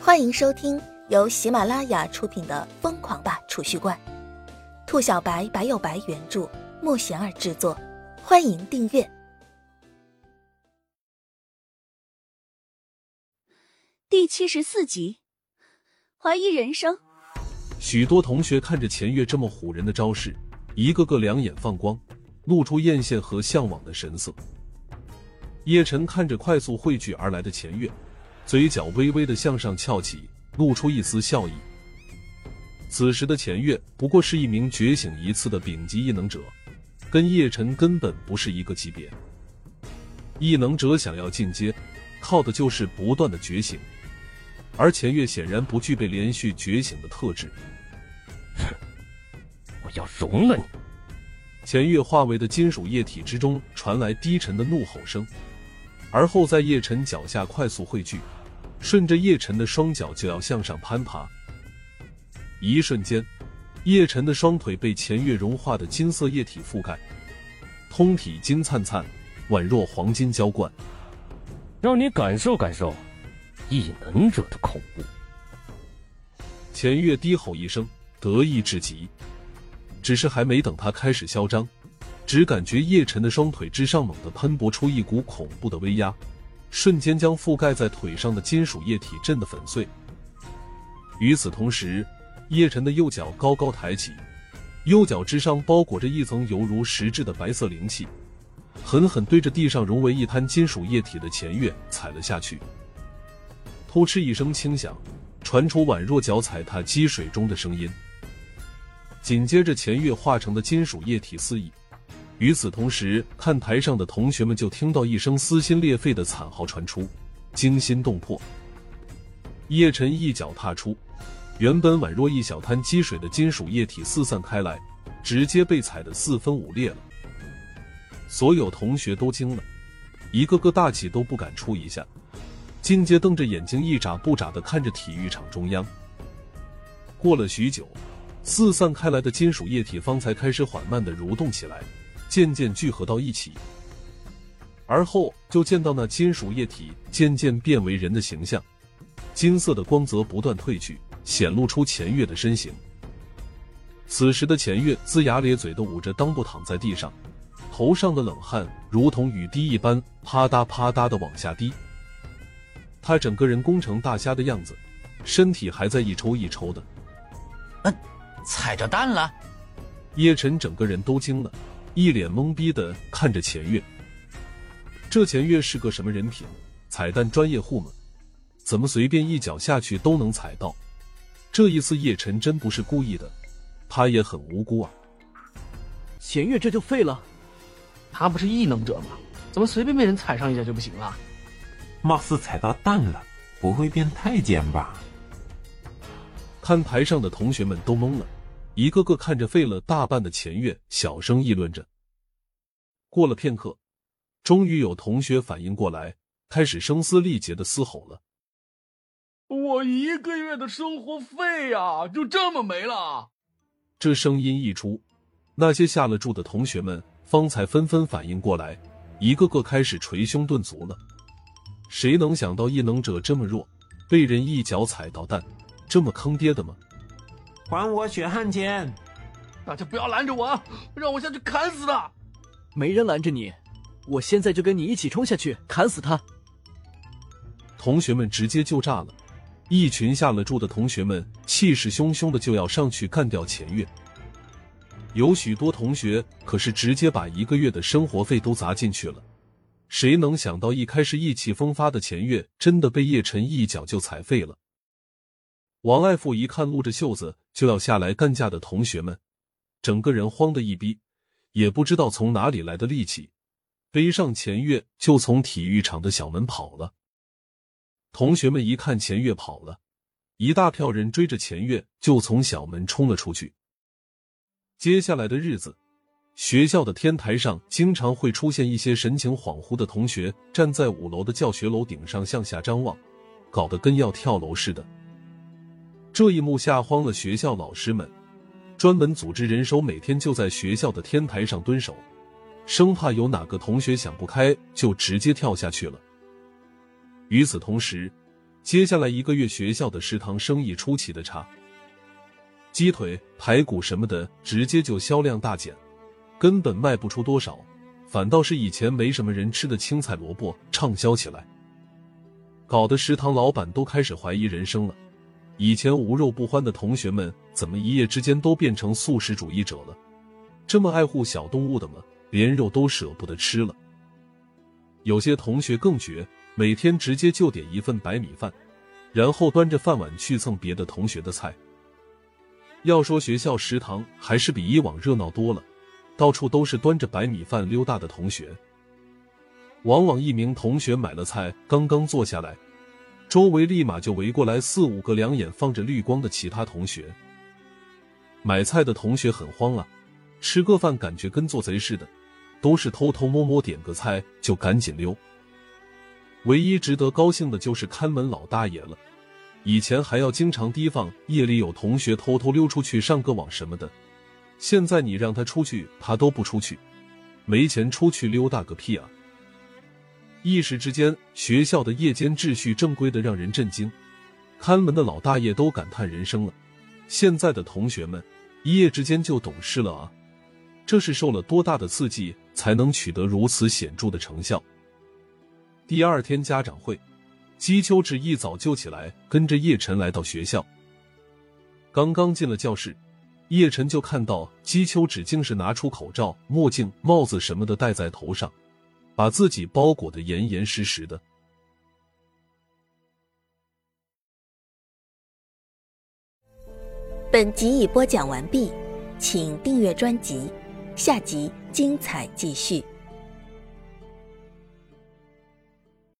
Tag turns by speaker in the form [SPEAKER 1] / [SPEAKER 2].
[SPEAKER 1] 欢迎收听由喜马拉雅出品的《疯狂吧储蓄罐》，兔小白白有白原著，莫贤儿制作。欢迎订阅
[SPEAKER 2] 第七十四集。怀疑人生，
[SPEAKER 3] 许多同学看着钱月这么唬人的招式，一个个两眼放光，露出艳羡和向往的神色。叶晨看着快速汇聚而来的钱月。嘴角微微的向上翘起，露出一丝笑意。此时的钱月不过是一名觉醒一次的丙级异能者，跟叶晨根本不是一个级别。异能者想要进阶，靠的就是不断的觉醒，而钱月显然不具备连续觉醒的特质。
[SPEAKER 4] 哼，我要融了你！
[SPEAKER 3] 钱月化为的金属液体之中传来低沉的怒吼声，而后在叶晨脚下快速汇聚。顺着叶晨的双脚就要向上攀爬，一瞬间，叶晨的双腿被钱月融化的金色液体覆盖，通体金灿灿，宛若黄金浇灌。
[SPEAKER 4] 让你感受感受异能者的恐怖。
[SPEAKER 3] 钱月低吼一声，得意至极。只是还没等他开始嚣张，只感觉叶晨的双腿之上猛地喷薄出一股恐怖的威压。瞬间将覆盖在腿上的金属液体震得粉碎。与此同时，叶晨的右脚高高抬起，右脚之上包裹着一层犹如实质的白色灵气，狠狠对着地上融为一滩金属液体的钱月踩了下去。突哧一声轻响，传出宛若脚踩踏积水中的声音。紧接着，钱月化成的金属液体四溢。与此同时，看台上的同学们就听到一声撕心裂肺的惨嚎传出，惊心动魄。叶晨一脚踏出，原本宛若一小滩积水的金属液体四散开来，直接被踩得四分五裂了。所有同学都惊了，一个个大气都不敢出一下，境界瞪着眼睛一眨不眨的看着体育场中央。过了许久，四散开来的金属液体方才开始缓慢的蠕动起来。渐渐聚合到一起，而后就见到那金属液体渐渐变为人的形象，金色的光泽不断褪去，显露出钱月的身形。此时的钱月龇牙咧嘴的捂着裆部躺在地上，头上的冷汗如同雨滴一般啪嗒啪嗒的往下滴。他整个人弓成大虾的样子，身体还在一抽一抽的。
[SPEAKER 5] 嗯，踩着蛋了？
[SPEAKER 3] 叶晨整个人都惊了。一脸懵逼的看着钱月，这钱月是个什么人品？彩蛋专业户吗？怎么随便一脚下去都能踩到？这一次叶晨真不是故意的，他也很无辜啊。
[SPEAKER 6] 钱月这就废了？他不是异能者吗？怎么随便被人踩上一脚就不行了？
[SPEAKER 7] 貌似踩到蛋了，不会变太监吧？
[SPEAKER 3] 看台上的同学们都懵了。一个个看着废了大半的钱月，小声议论着。过了片刻，终于有同学反应过来，开始声嘶力竭的嘶吼了：“
[SPEAKER 8] 我一个月的生活费呀，就这么没了！”
[SPEAKER 3] 这声音一出，那些下了注的同学们方才纷纷反应过来，一个个开始捶胸顿足了。谁能想到异能者这么弱，被人一脚踩到蛋，这么坑爹的吗？
[SPEAKER 7] 还我血汗钱！
[SPEAKER 8] 大家不要拦着我，让我下去砍死他！
[SPEAKER 6] 没人拦着你，我现在就跟你一起冲下去砍死他！
[SPEAKER 3] 同学们直接就炸了，一群下了注的同学们气势汹汹的就要上去干掉钱月。有许多同学可是直接把一个月的生活费都砸进去了，谁能想到一开始意气风发的钱月真的被叶晨一脚就踩废了？王爱富一看露着袖子就要下来干架的同学们，整个人慌得一逼，也不知道从哪里来的力气，背上钱月就从体育场的小门跑了。同学们一看钱月跑了，一大票人追着钱月就从小门冲了出去。接下来的日子，学校的天台上经常会出现一些神情恍惚的同学，站在五楼的教学楼顶上向下张望，搞得跟要跳楼似的。这一幕吓慌了学校老师们，专门组织人手，每天就在学校的天台上蹲守，生怕有哪个同学想不开就直接跳下去了。与此同时，接下来一个月，学校的食堂生意出奇的差，鸡腿、排骨什么的直接就销量大减，根本卖不出多少，反倒是以前没什么人吃的青菜萝卜畅销起来，搞得食堂老板都开始怀疑人生了。以前无肉不欢的同学们，怎么一夜之间都变成素食主义者了？这么爱护小动物的吗？连肉都舍不得吃了。有些同学更绝，每天直接就点一份白米饭，然后端着饭碗去蹭别的同学的菜。要说学校食堂还是比以往热闹多了，到处都是端着白米饭溜达的同学。往往一名同学买了菜，刚刚坐下来。周围立马就围过来四五个两眼放着绿光的其他同学。买菜的同学很慌啊，吃个饭感觉跟做贼似的，都是偷偷摸摸点个菜就赶紧溜。唯一值得高兴的就是看门老大爷了，以前还要经常提防夜里有同学偷偷溜出去上个网什么的，现在你让他出去，他都不出去，没钱出去溜达个屁啊！一时之间，学校的夜间秩序正规的让人震惊，看门的老大爷都感叹人生了。现在的同学们一夜之间就懂事了啊！这是受了多大的刺激才能取得如此显著的成效？第二天家长会，姬秋芷一早就起来，跟着叶晨来到学校。刚刚进了教室，叶晨就看到姬秋芷竟是拿出口罩、墨镜、帽子什么的戴在头上。把自己包裹的严严实实的。
[SPEAKER 1] 本集已播讲完毕，请订阅专辑，下集精彩继续。